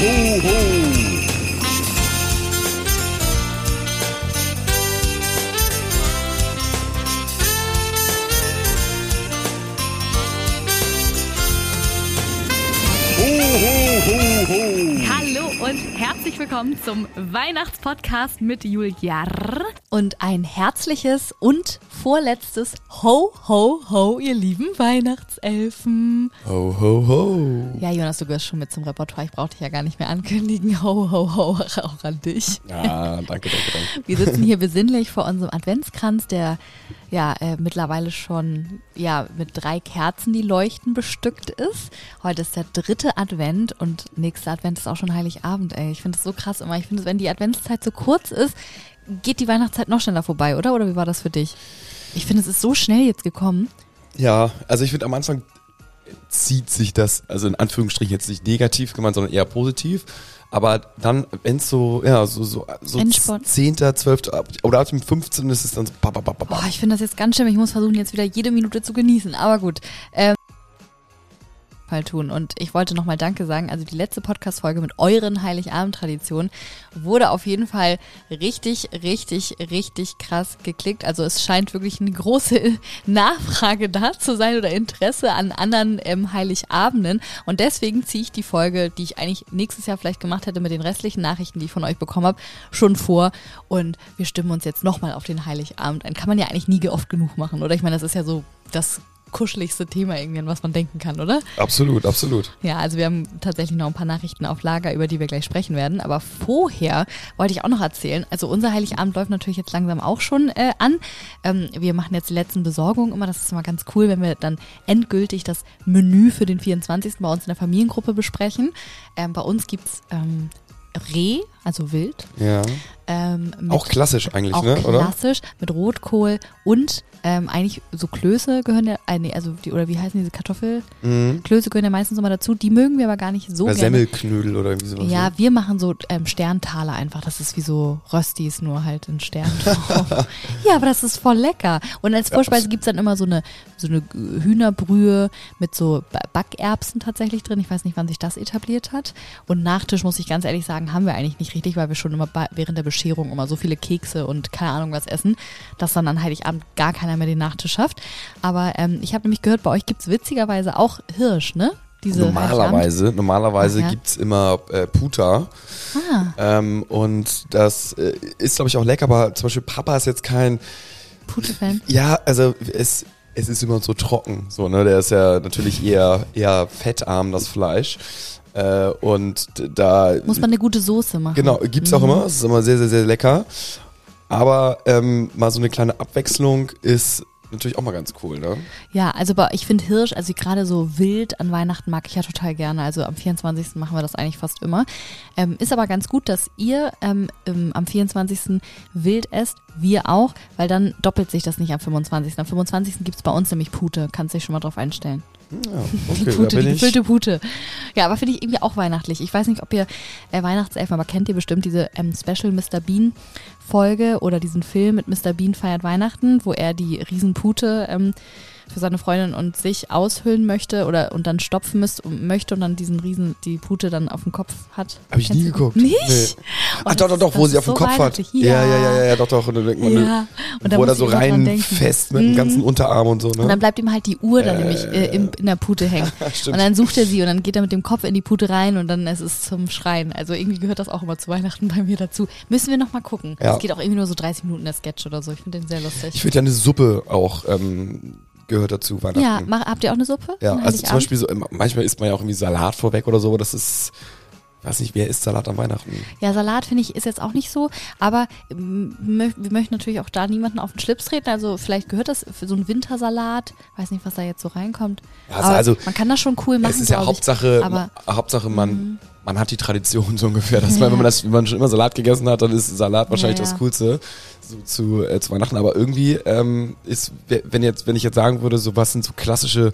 ho, ho. Herzlich willkommen zum Weihnachtspodcast mit Julia. Und ein herzliches und vorletztes Ho, Ho, Ho, ihr lieben Weihnachtselfen. Ho, ho, ho. Ja, Jonas, du gehörst schon mit zum Repertoire. Ich brauche dich ja gar nicht mehr ankündigen. Ho, ho, ho, auch an dich. Ja, danke, danke, danke. Wir sitzen hier besinnlich vor unserem Adventskranz, der ja äh, mittlerweile schon ja mit drei Kerzen, die leuchten, bestückt ist. Heute ist der dritte Advent und nächster Advent ist auch schon Heiligabend, ey. Ich finde es so krass immer. Ich finde, wenn die Adventszeit so kurz ist, geht die Weihnachtszeit noch schneller vorbei, oder? Oder wie war das für dich? Ich finde, es ist so schnell jetzt gekommen. Ja, also ich finde am Anfang zieht sich das, also in Anführungsstrichen jetzt nicht negativ gemeint, sondern eher positiv. Aber dann, wenn es so, ja, so, so, so Endspurt. 10., 12. ab- oder ab dem 15. ist es dann so, ba, ba, ba, ba. Boah, ich finde das jetzt ganz schlimm. Ich muss versuchen, jetzt wieder jede Minute zu genießen. Aber gut. Ähm, Fall tun. Und ich wollte nochmal Danke sagen. Also die letzte Podcast-Folge mit euren Heiligabend-Traditionen wurde auf jeden Fall richtig, richtig, richtig krass geklickt. Also es scheint wirklich eine große Nachfrage da zu sein oder Interesse an anderen ähm, Heiligabenden. Und deswegen ziehe ich die Folge, die ich eigentlich nächstes Jahr vielleicht gemacht hätte mit den restlichen Nachrichten, die ich von euch bekommen habe, schon vor. Und wir stimmen uns jetzt nochmal auf den Heiligabend ein. Kann man ja eigentlich nie oft genug machen, oder? Ich meine, das ist ja so das kuscheligste Thema irgendwie, an was man denken kann, oder? Absolut, absolut. Ja, also wir haben tatsächlich noch ein paar Nachrichten auf Lager, über die wir gleich sprechen werden. Aber vorher wollte ich auch noch erzählen, also unser Heiligabend läuft natürlich jetzt langsam auch schon äh, an. Ähm, wir machen jetzt die letzten Besorgungen immer. Das ist immer ganz cool, wenn wir dann endgültig das Menü für den 24. bei uns in der Familiengruppe besprechen. Ähm, bei uns gibt's ähm, Reh, also Wild. Ja. Ähm, mit Auch klassisch eigentlich, auch ne? Oder? klassisch mit Rotkohl und ähm, eigentlich so Klöße gehören ja, äh, nee, also die, oder wie heißen diese Kartoffelklöße Mhm. gehören ja meistens immer dazu. Die mögen wir aber gar nicht so Oder gerne. Semmelknödel oder irgendwie sowas. Ja, ne? wir machen so ähm, Sterntaler einfach. Das ist wie so Röstis, nur halt in Stern ja, aber das ist voll lecker. Und als Vorspeise gibt's dann immer so eine, so eine Hühnerbrühe mit so Ba- Backerbsen tatsächlich drin. Ich weiß nicht, wann sich das etabliert hat. Und Nachtisch, muss ich ganz ehrlich sagen, haben wir eigentlich nicht richtig, weil wir schon immer während der Bescherung immer so viele Kekse und keine Ahnung was essen, dass dann an Heiligabend gar keiner mehr den Nachtisch schafft. Aber ähm, ich habe nämlich gehört, bei euch gibt's witzigerweise auch Hirsch, ne? Diese. Normalerweise, normalerweise ja. gibt's immer äh, Puta. Ah. Ähm, und das äh, ist, glaube ich, auch lecker, aber zum Beispiel Papa ist jetzt kein, Pute-Fan. ja, also es, es ist immer so trocken, so, ne? Der ist ja natürlich eher, eher fettarm, das Fleisch. Äh, und da Muss man eine gute Soße machen. Genau, gibt's auch immer. Es ist immer sehr, sehr, sehr lecker. Aber ähm, mal so eine kleine Abwechslung ist natürlich auch mal ganz cool, ne? Ja, also ich finde Hirsch, also gerade so wild an Weihnachten mag ich ja total gerne. Also am 24. machen wir das eigentlich fast immer. Ähm, ist aber ganz gut, dass ihr ähm, am 24. wild esst, wir auch, weil dann doppelt sich das nicht am 25. Am 25. gibt's bei uns nämlich Pute, kannst dich schon mal drauf einstellen. Ja, Die okay, Pute, da bin die gefüllte Pute. Ja, aber finde ich irgendwie auch weihnachtlich. Ich weiß nicht, ob ihr äh, Weihnachtselfen, aber kennt ihr bestimmt diese ähm, Special Mr. Bean Folge oder diesen Film mit Mr. Bean feiert Weihnachten, wo er die Riesenpute ähm, für seine Freundin und sich aushüllen möchte oder und dann stopfen müsst, möchte und dann diesen Riesen, die Pute dann auf dem Kopf hat. Hab ich Kennst nie geguckt. Nicht? Nee. Ach doch, doch, doch, wo sie auf dem so Kopf hat. Ja, ja, ja, ja, ja, doch, doch. Und dann denkt man, Ja. Und da wo er muss so rein fest mit dem Mhm. ganzen Unterarm und so, ne? Und dann bleibt ihm halt die Uhr da nämlich äh, in, in der Pute hängen. Und dann sucht er sie und dann geht er mit dem Kopf in die Pute rein und dann ist es zum Schreien. Also irgendwie gehört das auch immer zu Weihnachten bei mir dazu. Müssen wir noch mal gucken. Es Ja. geht auch irgendwie nur so 30 Minuten der Sketch oder so. Ich finde den sehr lustig. ich finde ja eine Suppe auch ähm, gehört dazu, Weihnachten. ja, mach, habt ihr auch eine Suppe? Ja, also zum? Beispiel so, manchmal isst man ja auch irgendwie Salat vorweg oder so, das ist, weiß nicht, wer isst Salat an Weihnachten? Ja, Salat finde ich ist jetzt auch nicht so, aber mö- wir möchten natürlich auch da niemanden auf den Schlips treten. Also vielleicht gehört das für so einen Wintersalat. Weiß nicht, was da jetzt so reinkommt. Ja, aber also- man kann das schon cool machen. es ist ja glaub ich. Hauptsache, Aber Mhm. Hauptsache man, man hat die Tradition so ungefähr. Dass man, wenn man das, wenn man schon immer Salat gegessen hat, dann ist Salat wahrscheinlich Ja, ja. das Coolste so zu, äh, zu Weihnachten. Aber irgendwie ähm, ist, wenn jetzt, wenn ich jetzt sagen würde, so was sind so klassische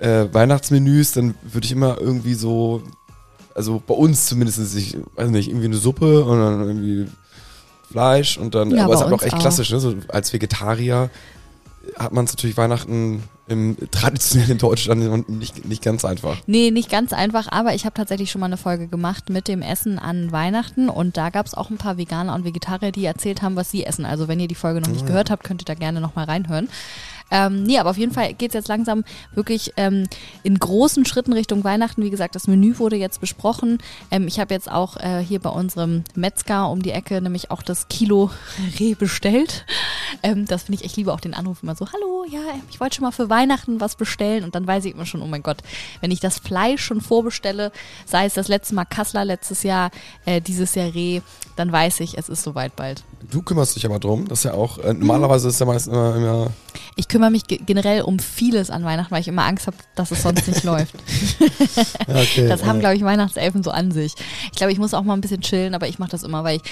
äh, Weihnachtsmenüs, dann würde ich immer irgendwie so, also bei uns zumindest, ich weiß nicht, irgendwie eine Suppe und dann irgendwie Fleisch und dann, Ja, aber es ist aber auch echt auch. klassisch, ne? So als Vegetarier hat man es natürlich Weihnachten im traditionell in Deutschland nicht, nicht ganz einfach. Nee, nicht ganz einfach, aber ich habe tatsächlich schon mal eine Folge gemacht mit dem Essen an Weihnachten und da gab es auch ein paar Veganer und Vegetarier, die erzählt haben, was sie essen. Also wenn ihr die Folge noch nicht Ah. gehört habt, könnt ihr da gerne nochmal reinhören. Ähm, nee, aber auf jeden Fall geht's jetzt langsam wirklich ähm, in großen Schritten Richtung Weihnachten. Wie gesagt, das Menü wurde jetzt besprochen. Ähm, ich habe jetzt auch äh, hier bei unserem Metzger um die Ecke nämlich auch das Kilo Reh bestellt. Ähm, das finde ich, ich liebe auch den Anruf immer so, hallo, ja, ich wollte schon mal für Weihnachten was bestellen und dann weiß ich immer schon, oh mein Gott, wenn ich das Fleisch schon vorbestelle, sei es das letzte Mal Kassler letztes Jahr, äh, dieses Jahr Reh, dann weiß ich, es ist soweit bald. Du kümmerst dich aber drum. Das ist ja auch, äh, normalerweise ist ja meist immer, immer Ich kümmere mich ge- generell um vieles an Weihnachten, weil ich immer Angst habe, dass es sonst nicht läuft. okay, Das haben, glaube ich, Weihnachtselfen so an sich. Ich glaube, ich muss auch mal ein bisschen chillen, aber ich mache das immer, weil ich,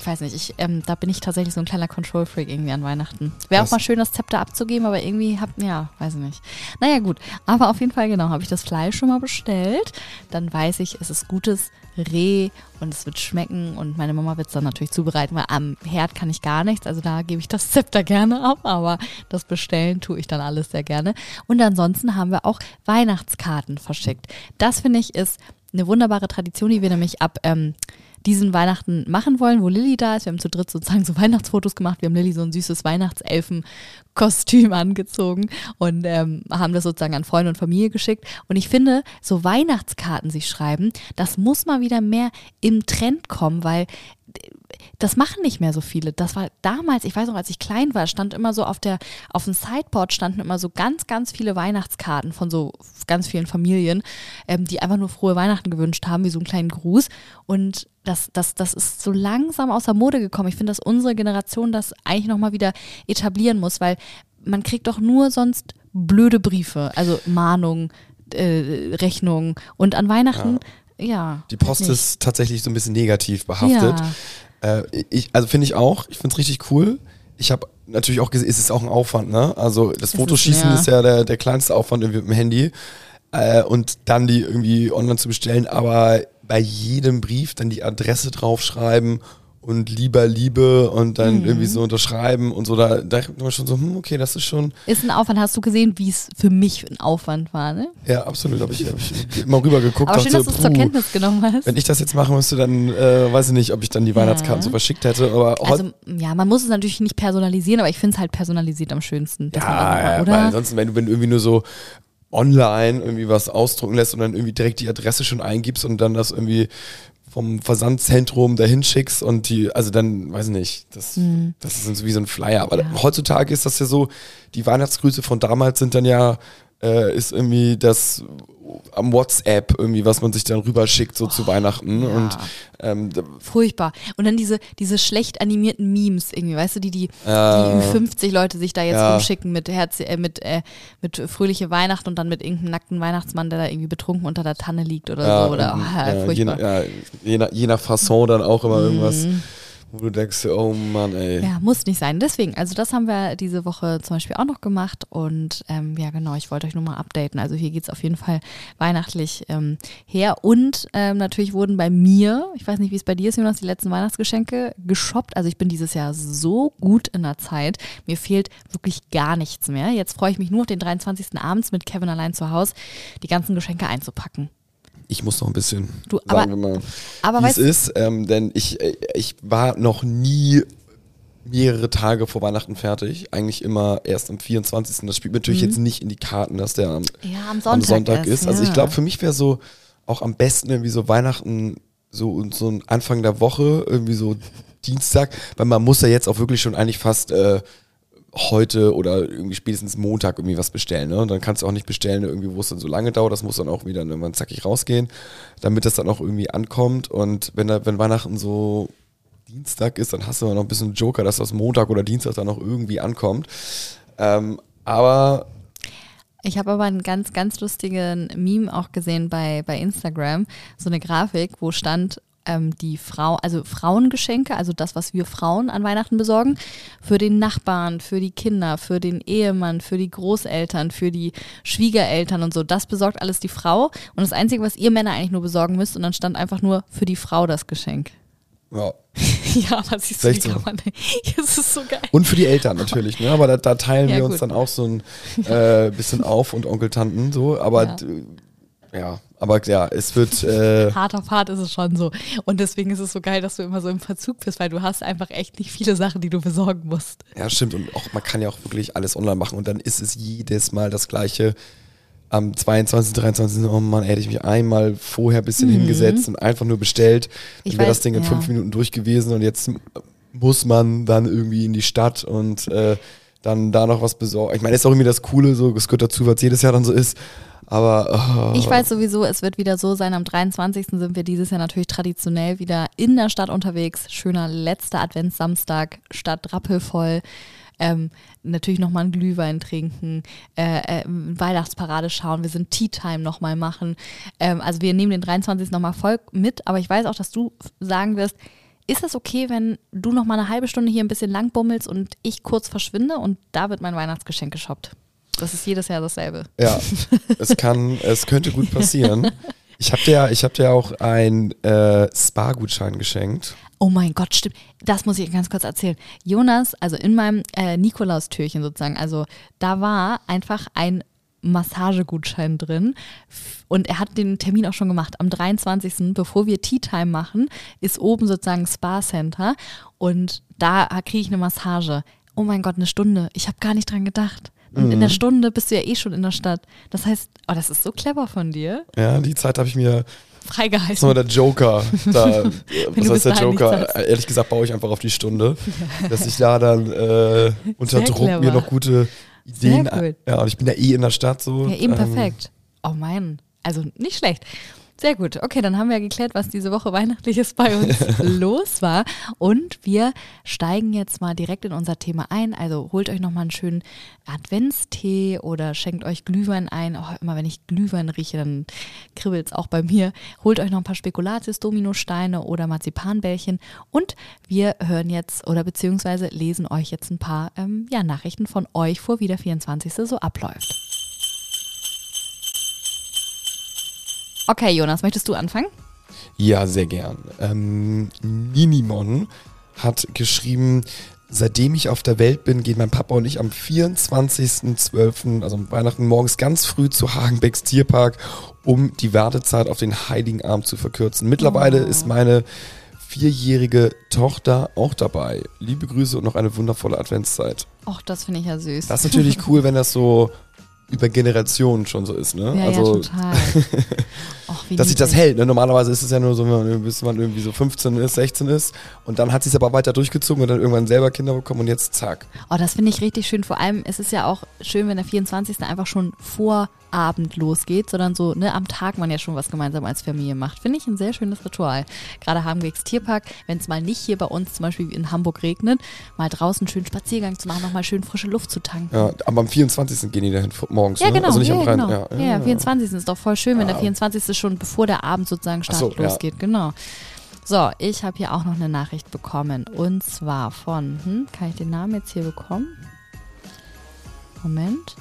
ich weiß nicht, ich, ähm, da bin ich tatsächlich so ein kleiner Control-Freak irgendwie an Weihnachten. Wäre auch mal schön, das Zepter abzugeben, aber irgendwie hab, ja, weiß ich nicht. Naja, gut. Aber auf jeden Fall, genau, habe ich das Fleisch schon mal bestellt. Dann weiß ich, es ist gutes Reh und es wird schmecken und meine Mama wird es dann natürlich zubereiten, weil am Herd kann ich gar nichts, also da gebe ich das Zepter gerne ab, aber das Bestellen tue ich dann alles sehr gerne. Und ansonsten haben wir auch Weihnachtskarten verschickt. Das finde ich ist eine wunderbare Tradition, die wir nämlich ab ähm, diesen Weihnachten machen wollen, wo Lilly da ist. Wir haben zu dritt sozusagen so Weihnachtsfotos gemacht. Wir haben Lilly so ein süßes Weihnachtselfen-Kostüm angezogen und ähm, haben das sozusagen an Freunde und Familie geschickt. Und ich finde, so Weihnachtskarten sich schreiben, das muss mal wieder mehr im Trend kommen, weil das machen nicht mehr so viele. Das war damals, ich weiß noch, als ich klein war, stand immer so auf der, auf dem Sideboard standen immer so ganz, ganz viele Weihnachtskarten von so ganz vielen Familien, ähm, die einfach nur frohe Weihnachten gewünscht haben, wie so einen kleinen Gruß. Und das, das, das ist so langsam aus der Mode gekommen. Ich finde, dass unsere Generation das eigentlich nochmal wieder etablieren muss, weil man kriegt doch nur sonst blöde Briefe, also Mahnungen, äh, Rechnungen. Und an Weihnachten, ja. Die Post ist tatsächlich so ein bisschen negativ behaftet. Ja. Äh, ich, also finde ich auch. Ich finde es richtig cool. Ich habe natürlich auch gesehen, es ist auch ein Aufwand, ne? Also das Fotoschießen ist, ja. ist ja der, der kleinste Aufwand irgendwie mit dem Handy. Äh, und dann die irgendwie online zu bestellen, aber bei jedem Brief dann die Adresse draufschreiben und lieber Liebe und dann Mhm. irgendwie so unterschreiben und so, da, da denkt man schon so, hm, okay, das ist schon, Ist ein Aufwand. Hast du gesehen, wie es für mich ein Aufwand war, ne? ja, absolut, habe ich, hab ich immer rüber geguckt. Aber schön, dass dachte du es zur Kenntnis genommen hast. Wenn ich das jetzt machen müsste, dann äh, weiß ich nicht, ob ich dann die Weihnachtskarten so verschickt hätte. Aber Also, ja, man muss es natürlich nicht personalisieren, aber ich finde es halt personalisiert am schönsten. ja, ja, einfach- weil oder? ansonsten, wenn du, wenn du irgendwie nur so online irgendwie was ausdrucken lässt und dann irgendwie direkt die Adresse schon eingibst und dann das irgendwie vom Versandzentrum dahin schickst und die, also dann, weiß ich nicht, das, das ist wie so ein Flyer. Aber. Ja. heutzutage ist das ja so, die Weihnachtsgrüße von damals sind dann ja, äh, ist irgendwie das am WhatsApp irgendwie, was man sich dann rüberschickt, so zu Weihnachten. Oh, ja. Und ähm, Furchtbar. Und dann diese, diese schlecht animierten Memes irgendwie, weißt du, die die, Ja. die 50 Leute sich da jetzt Ja. rumschicken mit Herz, äh, mit, äh, mit fröhliche Weihnachten und dann mit irgendeinem nackten Weihnachtsmann, der da irgendwie betrunken unter der Tanne liegt oder ja, so. Oder, oh, ja, je, furchtbar. je, nach, je nach Fasson dann auch immer irgendwas, Mhm. Wo du denkst, oh Mann, ey. Ja, muss nicht sein. Deswegen, also das haben wir diese Woche zum Beispiel auch noch gemacht und ähm, ja genau, ich wollte euch nur mal updaten. Also hier geht's auf jeden Fall weihnachtlich ähm, her und ähm, natürlich wurden bei mir, ich weiß nicht, wie es bei dir ist, Jonas, die letzten Weihnachtsgeschenke geshoppt. Also ich bin dieses Jahr so gut in der Zeit. Mir fehlt wirklich gar nichts mehr. Jetzt freue ich mich nur auf den 23. abends mit Kevin allein zu Hause, die ganzen Geschenke einzupacken. Ich muss noch ein bisschen, Du, aber- sagen wir mal, aber es ist, ähm, denn ich, äh, ich war noch nie mehrere Tage vor Weihnachten fertig. Eigentlich immer erst am 24. Das spielt natürlich jetzt nicht in die Karten, dass der am, Ja, am am Sonntag, Sonntag ist. ist. Also ich ja. glaube, für mich wäre so auch am besten irgendwie so Weihnachten so so ein Anfang der Woche, irgendwie so Dienstag, weil man muss ja jetzt auch wirklich schon eigentlich fast äh, heute oder irgendwie spätestens Montag irgendwie was bestellen. Ne? Und dann kannst du auch nicht bestellen, irgendwie, wo es dann so lange dauert. Das muss dann auch wieder irgendwann zackig rausgehen, damit das dann auch irgendwie ankommt. Und wenn, da, wenn Weihnachten so Dienstag ist, dann hast du noch ein bisschen Joker, dass das Montag oder Dienstag dann noch irgendwie ankommt. Ähm, aber Ich habe aber einen ganz, ganz lustigen Meme auch gesehen bei, bei Instagram. So eine Grafik, wo stand ähm, die Frau, also Frauengeschenke, also das, was wir Frauen an Weihnachten besorgen, für den Nachbarn, für die Kinder, für den Ehemann, für die Großeltern, für die Schwiegereltern und so. Das besorgt alles die Frau. Und das Einzige, was ihr Männer eigentlich nur besorgen müsst, und dann stand einfach nur für die Frau das Geschenk. ja, Ja, aber siehst du, wie 16. kann man Das ist so geil. Und für die Eltern natürlich, ne? Aber da, da teilen Ja, wir uns gut. dann auch so ein äh, bisschen auf und Onkel, Tanten so. Aber ja, aber ja, es wird äh, Hart auf hart ist es schon so. Und deswegen ist es so geil, dass du immer so im Verzug bist, weil du hast einfach echt nicht viele Sachen, die du besorgen musst. Ja, stimmt. Und auch, man kann ja auch wirklich alles online machen und dann ist es jedes Mal das Gleiche. Am 22., 23. Oh Mann, hätte ich mich einmal vorher ein bisschen hingesetzt und einfach nur bestellt. Mhm. Ich Dann wäre das Ding in ja. fünf Minuten durch gewesen und jetzt muss man dann irgendwie in die Stadt und äh, dann da noch was besorgen. Ich meine, ist auch irgendwie das Coole, so, es gehört dazu, was jedes Jahr dann so ist. Aber oh, Ich weiß sowieso, es wird wieder so sein. Am 23. sind wir dieses Jahr natürlich traditionell wieder in der Stadt unterwegs. Schöner letzter Adventssamstag, Stadt rappelvoll. Ähm, natürlich nochmal einen Glühwein trinken, äh, äh, Weihnachtsparade schauen, wir sind Tea Time nochmal machen. Ähm, also wir nehmen den 23. nochmal voll mit, aber ich weiß auch, dass du sagen wirst, ist das okay, wenn du nochmal eine halbe Stunde hier ein bisschen lang bummelst und ich kurz verschwinde und da wird mein Weihnachtsgeschenk geshoppt? Das ist jedes Jahr dasselbe. Ja, es kann, es könnte gut passieren. Ich habe dir, ja- ich hab dir auch einen äh, Spa-Gutschein geschenkt. Oh mein Gott, stimmt. Das muss ich ganz kurz erzählen. Jonas, also in meinem äh, Nikolaustürchen sozusagen, also da war einfach ein Massagegutschein drin und er hat den Termin auch schon gemacht. Am 23., bevor wir Tea Time machen, ist oben sozusagen Spa Center und da kriege ich eine Massage. Oh mein Gott, eine Stunde. Ich habe gar nicht dran gedacht. Und in der Stunde bist du ja eh schon in der Stadt. Das heißt, oh, das ist so clever von dir. Ja, die Zeit habe ich mir. Das ist Freigehalten. nochmal der Joker. Da, was heißt der Joker? Ehrlich gesagt baue ich einfach auf die Stunde, dass ich da dann äh, unter Sehr Druck mir noch gute Ideen. Sehr gut. Ja, und ich bin ja eh in der Stadt so. Ja, eben ähm, perfekt. Oh mein, also nicht schlecht. Sehr gut. Okay, dann haben wir geklärt, was diese Woche Weihnachtliches bei uns los war. Und wir steigen jetzt mal direkt in unser Thema ein. Also holt euch nochmal einen schönen Adventstee oder schenkt euch Glühwein ein. Oh, immer wenn ich Glühwein rieche, dann kribbelt es auch bei mir. Holt euch noch ein paar Spekulatius, Dominosteine oder Marzipanbällchen. Und wir hören jetzt oder beziehungsweise lesen euch jetzt ein paar ähm, ja, Nachrichten von euch vor, wie der 24. so abläuft. Okay, Jonas, möchtest du anfangen? Ja, sehr gern. Ähm, Ninimon hat geschrieben, seitdem ich auf der Welt bin, gehen mein Papa und ich am 24.12., also am Weihnachten morgens ganz früh zu Hagenbecks Tierpark, um die Wartezeit auf den Heiligen Abend zu verkürzen. Mittlerweile Oh. ist meine vierjährige Tochter auch dabei. Liebe Grüße und noch eine wundervolle Adventszeit. Och, das finde ich ja süß. Das ist natürlich cool, wenn das so über Generationen schon so ist, ne? ja, also, ja, total. Och, dass sich das hält. Ne? Normalerweise ist es ja nur so, wenn man, bis man irgendwie so 15 ist, 16 ist und dann hat sie es aber weiter durchgezogen und dann irgendwann selber Kinder bekommen und jetzt zack. Oh, das finde ich richtig schön. Vor allem ist es ja auch schön, wenn der 24. einfach schon vor Abend losgeht, sondern so, ne, am Tag man ja schon was gemeinsam als Familie macht. Finde ich ein sehr schönes Ritual. Gerade Hagenbecks Tierpark, wenn es mal nicht hier bei uns zum Beispiel in Hamburg regnet, mal draußen einen schönen Spaziergang zu machen, nochmal schön frische Luft zu tanken. Ja, aber am 24. gehen die dahin morgens, Ja, ne? genau. Also nicht ja, am 3. genau. Ja, Ja, ja, 24. ist doch voll schön, wenn der 24. schon bevor der Abend sozusagen so, Start ja. losgeht. Genau. So, ich habe hier auch noch eine Nachricht bekommen. Und zwar von, hm, kann ich den Namen jetzt hier bekommen? Moment.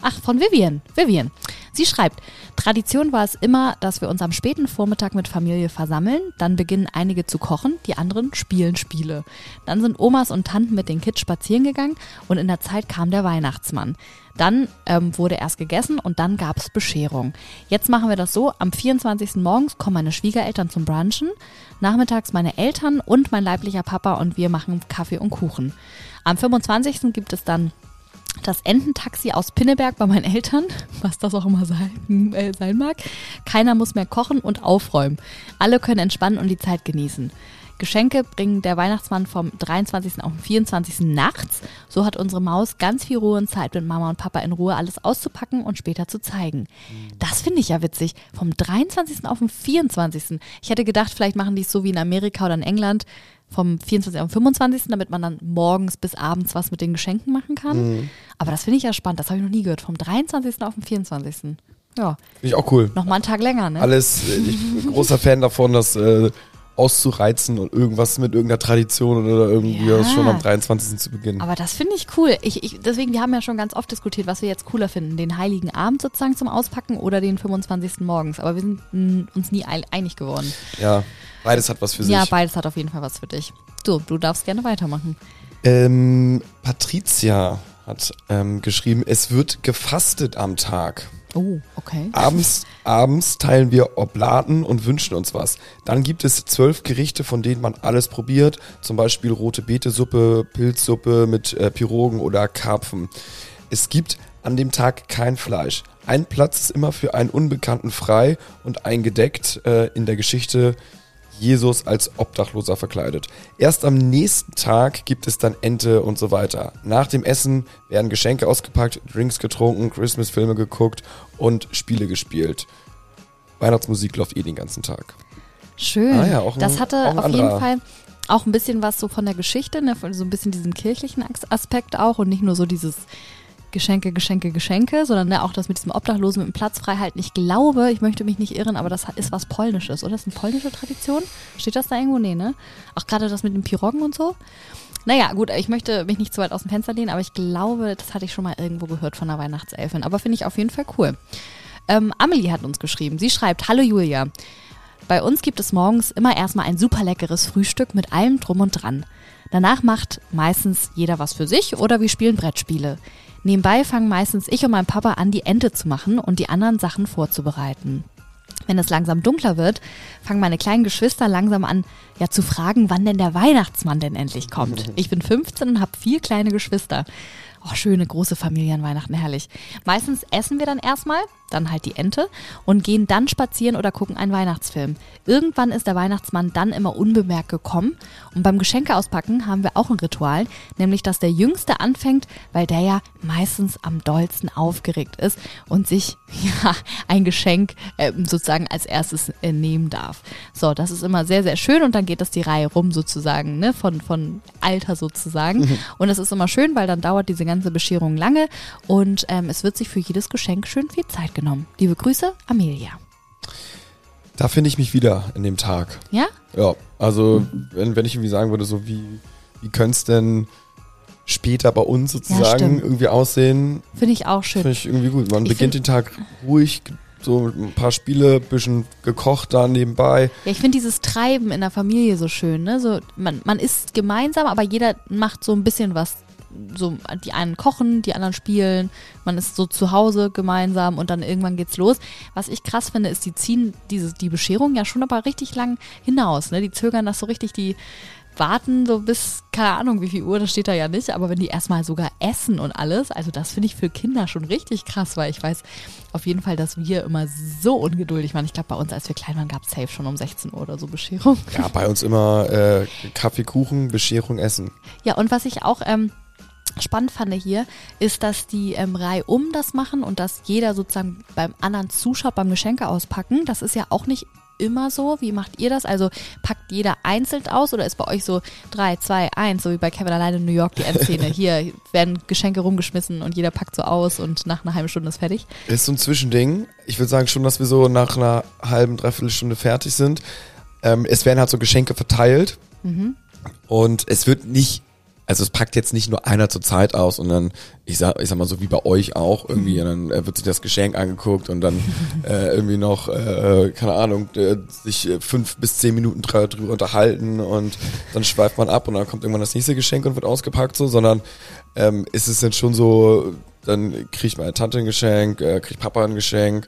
Ach, von Vivian. Vivian. Sie schreibt, Tradition war es immer, dass wir uns am späten Vormittag mit Familie versammeln. Dann beginnen einige zu kochen, die anderen spielen Spiele. Dann sind Omas und Tanten mit den Kids spazieren gegangen und in der Zeit kam der Weihnachtsmann. Dann ähm, wurde erst gegessen und dann gab es Bescherung. Jetzt machen wir das so, am 24. morgens kommen meine Schwiegereltern zum Brunchen, nachmittags meine Eltern und mein leiblicher Papa und wir machen Kaffee und Kuchen. Am 25. gibt es dann das Ententaxi aus Pinneberg bei meinen Eltern, was das auch immer sein, äh, sein mag. Keiner muss mehr kochen und aufräumen. Alle können entspannen und die Zeit genießen. Geschenke bringen der Weihnachtsmann vom 23. auf den 24. nachts. So hat unsere Maus ganz viel Ruhe und Zeit mit Mama und Papa in Ruhe alles auszupacken und später zu zeigen. Das finde ich ja witzig. Vom 23. auf den 24. Ich hätte gedacht, vielleicht machen die es so wie in Amerika oder in England vom 24. auf den 25., damit man dann morgens bis abends was mit den Geschenken machen kann. Aber das finde ich ja spannend. Das habe ich noch nie gehört. Vom 23. auf den 24. Ja, Finde ich auch cool. nochmal einen Tag länger, ne? Alles, ich bin großer Fan davon, dass äh, auszureizen und irgendwas mit irgendeiner Tradition oder irgendwie Ja. schon am 23. zu beginnen. Aber das finde ich cool. Ich, ich, deswegen, wir haben ja schon ganz oft diskutiert, was wir jetzt cooler finden. Den Heiligen Abend sozusagen zum Auspacken oder den 25. morgens. Aber wir sind mm, uns nie ein- einig geworden. ja, beides hat was für sich. Ja, beides hat auf jeden Fall was für dich. So, du darfst gerne weitermachen. ähm, Patricia hat ähm, geschrieben, es wird gefastet am Tag. Oh, okay. Abends, abends teilen wir Oblaten und wünschen uns was. Dann gibt es zwölf Gerichte, von denen man alles probiert. Zum Beispiel rote Betesuppe, Pilzsuppe mit äh, Pirogen oder Karpfen. Es gibt an dem Tag kein Fleisch. Ein Platz ist immer für einen Unbekannten frei und eingedeckt äh, in der Geschichte Jesus als Obdachloser verkleidet. Erst am nächsten Tag gibt es dann Ente und so weiter. Nach dem Essen werden Geschenke ausgepackt, Drinks getrunken, Christmas-Filme geguckt und Spiele gespielt. Weihnachtsmusik läuft eh den ganzen Tag. Schön. Ah ja, auch ein- das hatte auf jeden. Fall auch ein bisschen was so von der Geschichte, ne? so ein bisschen diesen kirchlichen As- Aspekt auch und nicht nur so dieses Geschenke, Geschenke, Geschenke, sondern ne, auch das mit diesem Obdachlosen mit dem Platzfreihalten. Ich glaube, ich möchte mich nicht irren, aber das ist was Polnisches, oder? Das ist eine polnische Tradition? Steht das da irgendwo? Nee, ne? Auch gerade das mit den Piroggen und so? Naja, gut, ich möchte mich nicht zu weit aus dem Fenster lehnen, aber ich glaube, das hatte ich schon mal irgendwo gehört von einer Weihnachtselfin. Aber finde ich auf jeden Fall cool. Ähm, Amelie hat uns geschrieben. Sie schreibt, Hallo Julia. Bei uns gibt es morgens immer erstmal ein super leckeres Frühstück mit allem drum und dran. Danach macht meistens jeder was für sich oder wir spielen Brettspiele. Nebenbei fangen meistens ich und mein Papa an, die Ente zu machen und die anderen Sachen vorzubereiten. Wenn es langsam dunkler wird, fangen meine kleinen Geschwister langsam an, ja zu fragen, wann denn der Weihnachtsmann denn endlich kommt. Ich bin 15 und habe vier kleine Geschwister. Oh, schöne große Familie an Weihnachten, herrlich. Meistens essen wir dann erstmal, dann halt die Ente und gehen dann spazieren oder gucken einen Weihnachtsfilm. Irgendwann ist der Weihnachtsmann dann immer unbemerkt gekommen und beim Geschenke auspacken haben wir auch ein Ritual, nämlich dass der Jüngste anfängt, weil der ja meistens am dollsten aufgeregt ist und sich ja ein Geschenk äh, sozusagen als erstes äh, nehmen darf. So, das ist immer sehr, sehr schön und dann geht das die Reihe rum sozusagen, ne, von, von Alter sozusagen. Und es ist immer schön, weil dann dauert diese ganze Bescherung lange und ähm, es wird sich für jedes Geschenk schön viel Zeit genommen. Liebe Grüße, Amelia. Da finde ich mich wieder in dem Tag. Ja? Ja, also wenn, wenn ich irgendwie sagen würde, so wie, wie könnte es denn später bei uns sozusagen stimmt. irgendwie aussehen, Finde ich auch schön. finde ich irgendwie gut. Man Ich beginnt den Tag ruhig, so mit ein paar Spiele, bisschen gekocht da nebenbei. Ja, ich finde dieses Treiben in der Familie so schön, ne? So, man, man isst gemeinsam, aber jeder macht so ein bisschen was. So, die einen kochen, die anderen spielen, man ist so zu Hause gemeinsam und dann irgendwann geht's los. Was ich krass finde, ist, die ziehen diese, die Bescherung ja schon aber richtig lang hinaus, ne? Die zögern das so richtig, die warten so bis, keine Ahnung, wie viel Uhr, das steht da ja nicht, aber wenn die erstmal sogar essen und alles, also das finde ich für Kinder schon richtig krass, weil ich weiß auf jeden Fall, dass wir immer so ungeduldig waren. Ich glaube, bei uns, als wir klein waren, gab es safe schon um 16 Uhr oder so Bescherung. Ja, bei uns immer äh, Kaffee, Kuchen, Bescherung, Essen. Ja, und was ich auch ähm, spannend fand hier, ist, dass die ähm, reihum das machen und dass jeder sozusagen beim anderen zuschaut beim Geschenke auspacken. Das ist ja auch nicht immer so. Wie macht ihr das? Also packt jeder einzeln aus oder ist bei euch so 3, 2, 1, so wie bei Kevin alleine in New York die Endszene? Hier werden Geschenke rumgeschmissen und jeder packt so aus und nach einer halben Stunde ist fertig. Ist so ein Zwischending. Ich würde sagen schon, dass wir so nach einer halben, dreiviertel Stunde fertig sind. Ähm, es werden halt so Geschenke verteilt. Und es wird nicht, also es packt jetzt nicht nur einer zur Zeit aus und dann, ich sag, ich sag mal so wie bei euch auch, irgendwie, und dann äh, wird sich das Geschenk angeguckt und dann äh, irgendwie noch, äh, keine Ahnung, äh, sich äh, fünf bis zehn Minuten drü- drüber unterhalten und dann schweift man ab und dann kommt irgendwann das nächste Geschenk und wird ausgepackt so, sondern ähm, ist es dann schon so, dann kriegt meine Tante ein Geschenk, äh, kriegt Papa ein Geschenk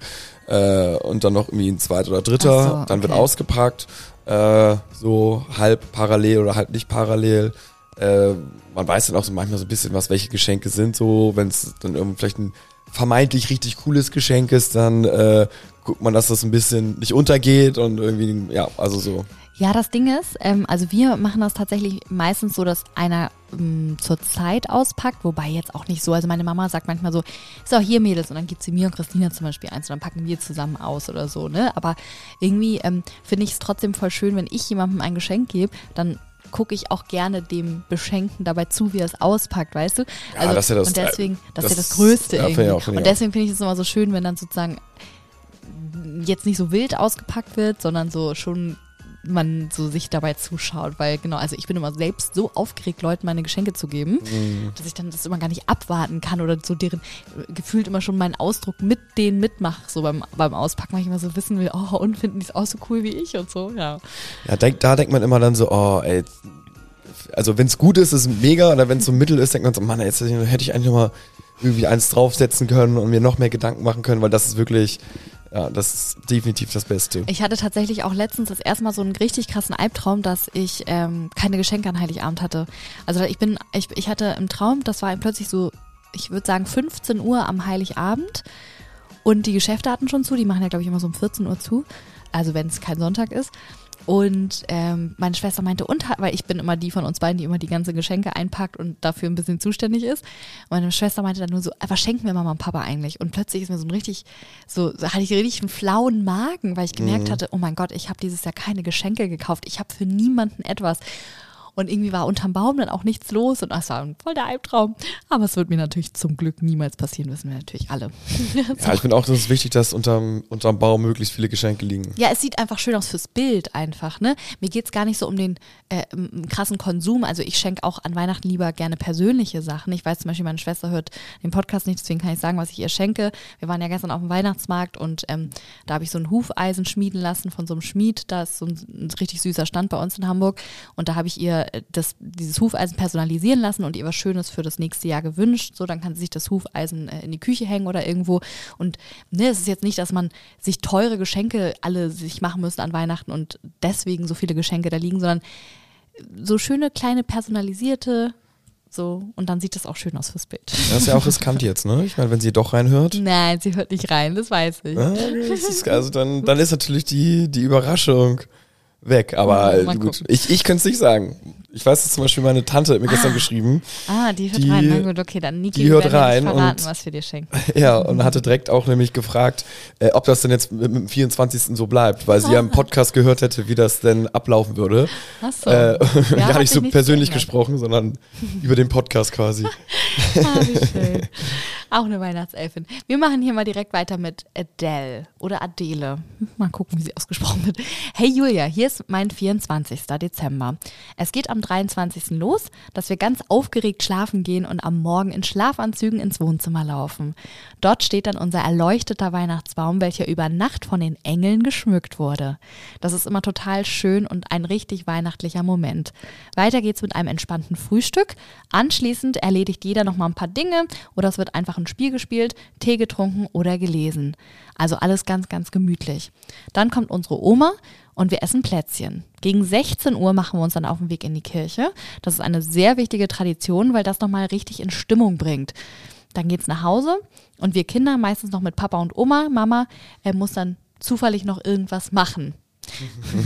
äh, und dann noch irgendwie ein zweiter oder dritter, so, dann wird ausgepackt, äh, so halb parallel oder halb nicht parallel. Äh, man weiß dann auch so manchmal so ein bisschen, was welche Geschenke sind, so wenn es dann irgendwie vielleicht ein vermeintlich richtig cooles Geschenk ist, dann äh, guckt man, dass das ein bisschen nicht untergeht und irgendwie, ja, also so. Ja, das Ding ist, ähm, also wir machen das tatsächlich meistens so, dass einer ähm, zur Zeit auspackt, wobei jetzt auch nicht so. Also meine Mama sagt manchmal so, so hier Mädels und dann gibt sie mir und Christina zum Beispiel eins und dann packen wir zusammen aus oder so, ne? Aber irgendwie ähm, finde ich es trotzdem voll schön, wenn ich jemandem ein Geschenk gebe, dann gucke ich auch gerne dem Beschenkten dabei zu, wie er es auspackt, weißt du? Ja, das ist ja das- und deswegen, das, ist ja das- das Größte ja, irgendwie. auch, und deswegen finde ich es immer so schön, wenn dann sozusagen jetzt nicht so wild ausgepackt wird, sondern so schon man so sich dabei zuschaut, weil genau, also ich bin immer selbst so aufgeregt, Leuten meine Geschenke zu geben, Mhm. dass ich dann das immer gar nicht abwarten kann oder so deren gefühlt immer schon meinen Ausdruck mit denen mitmache, so beim, beim Auspacken, weil ich immer so wissen will, oh, und finden die es auch so cool wie ich und so, ja. Ja, denk, da denkt man immer dann so, oh, ey. Also wenn es gut ist, ist es mega, oder wenn es so mittel ist, denkt man so, Mann, jetzt hätte ich eigentlich noch mal irgendwie eins draufsetzen können und mir noch mehr Gedanken machen können, weil das ist wirklich, ja, das ist definitiv das Beste. Ich hatte tatsächlich auch letztens das erste Mal so einen richtig krassen Albtraum, dass ich ähm, keine Geschenke an Heiligabend hatte. Also ich bin, ich, ich hatte im Traum, das war plötzlich so, ich würde sagen 15 Uhr am Heiligabend und die Geschäfte hatten schon zu, die machen ja glaube ich immer so um 14 Uhr zu, also wenn es kein Sonntag ist. Und ähm, meine Schwester meinte, und weil ich bin immer die von uns beiden, die immer die ganzen Geschenke einpackt und dafür ein bisschen zuständig ist. Meine Schwester meinte dann nur so, "Äh, was schenken wir Mama und Papa eigentlich? Und plötzlich ist mir so ein richtig, so so hatte ich richtig einen flauen Magen, weil ich gemerkt hatte, oh mein Gott, ich habe dieses Jahr keine Geschenke gekauft. Ich habe für niemanden etwas. Und irgendwie war unterm Baum dann auch nichts los und das war ein voll der Albtraum. Aber es wird mir natürlich zum Glück niemals passieren, wissen wir natürlich alle. Ja, ich finde auch, dass es wichtig, dass unterm, unterm Baum möglichst viele Geschenke liegen. Ja, es sieht einfach schön aus fürs Bild einfach, ne? Mir geht's gar nicht so um den äh, m- krassen Konsum. Also ich schenke auch an Weihnachten lieber gerne persönliche Sachen. Ich weiß zum Beispiel, meine Schwester hört den Podcast nicht, deswegen kann ich sagen, was ich ihr schenke. Wir waren ja gestern auf dem Weihnachtsmarkt und ähm, da habe ich so ein Hufeisen schmieden lassen von so einem Schmied. Da ist so ein, ein richtig süßer Stand bei uns in Hamburg. Und da habe ich ihr das, dieses Hufeisen personalisieren lassen und ihr was Schönes für das nächste Jahr gewünscht. So, dann kann sie sich das Hufeisen äh, in die Küche hängen oder irgendwo. Und ne, es ist jetzt nicht, dass man sich teure Geschenke alle sich machen müsste an Weihnachten und deswegen so viele Geschenke da liegen, sondern so schöne kleine personalisierte so und dann sieht das auch schön aus fürs Bild. Das ist ja auch riskant jetzt, ne? Ich meine, wenn sie doch reinhört. Nein, sie hört nicht rein, das weiß ich. Ah, das ist, also dann, dann ist natürlich die, die Überraschung weg. Aber mal gut, ich, ich könnte es nicht sagen. Ich weiß, dass zum Beispiel meine Tante hat mir gestern geschrieben. Ah, die hört Die- rein. Na gut, okay, dann Niki, die hört rein verraten, und- was wir dir schenken. Ja, und hatte direkt auch nämlich gefragt, äh, ob das denn jetzt mit, dem 24. so bleibt, weil sie ja im Podcast gehört hätte, wie das denn ablaufen würde. Ach so. Äh, Ja, gar nicht so persönlich gesprochen, sondern über den Podcast quasi. Ah, wie schön. Auch eine Weihnachtselfin. Wir machen hier mal direkt weiter mit Adele oder Adele. Mal gucken, wie sie ausgesprochen wird. Hey Julia, hier ist mein 24. Dezember. Es geht am 23. los, dass wir ganz aufgeregt schlafen gehen und am Morgen in Schlafanzügen ins Wohnzimmer laufen. Dort steht dann unser erleuchteter Weihnachtsbaum, welcher über Nacht von den Engeln geschmückt wurde. Das ist immer total schön und ein richtig weihnachtlicher Moment. Weiter geht's mit einem entspannten Frühstück. Anschließend erledigt jeder noch mal ein paar Dinge oder es wird einfach ein Spiel gespielt, Tee getrunken oder gelesen. Also alles ganz, ganz gemütlich. Dann kommt unsere Oma und wir essen Plätzchen. Gegen 16 Uhr machen wir uns dann auf den Weg in die Kirche. Das ist eine sehr wichtige Tradition, weil das nochmal richtig in Stimmung bringt. Dann geht's nach Hause und wir Kinder, meistens noch mit Papa und Oma, Mama, äh, muss dann zufällig noch irgendwas machen.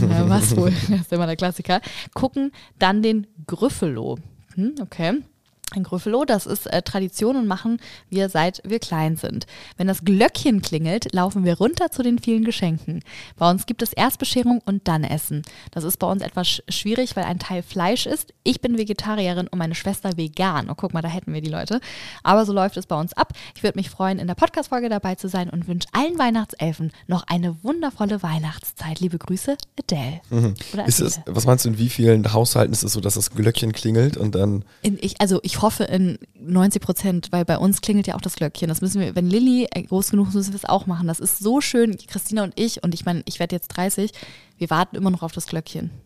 ja, was wohl? Das ist immer der Klassiker. Gucken dann den Gryffalo. Hm, okay. Ein Gryffalo, das ist äh, Tradition und machen wir seit wir klein sind. Wenn das Glöckchen klingelt, laufen wir runter zu den vielen Geschenken. Bei uns gibt es erst Bescherung und dann Essen. Das ist bei uns etwas sch- schwierig, weil ein Teil Fleisch ist. Ich bin Vegetarierin und meine Schwester vegan. Oh, guck mal, da hätten wir die Leute. Aber so läuft es bei uns ab. Ich würde mich freuen, in der Podcast-Folge dabei zu sein und wünsche allen Weihnachtselfen noch eine wundervolle Weihnachtszeit. Liebe Grüße, Adele. Oder Mhm. Adele. es, was meinst du, in wie vielen Haushalten ist es so, dass das Glöckchen klingelt und dann In, ich, also ich hoffe in 90 Prozent, weil bei uns klingelt ja auch das Glöckchen. Das müssen wir, wenn Lilly äh, groß genug ist, müssen wir es auch machen. Das ist so schön, Christina und ich, und ich meine, ich werde jetzt 30, wir warten immer noch auf das Glöckchen.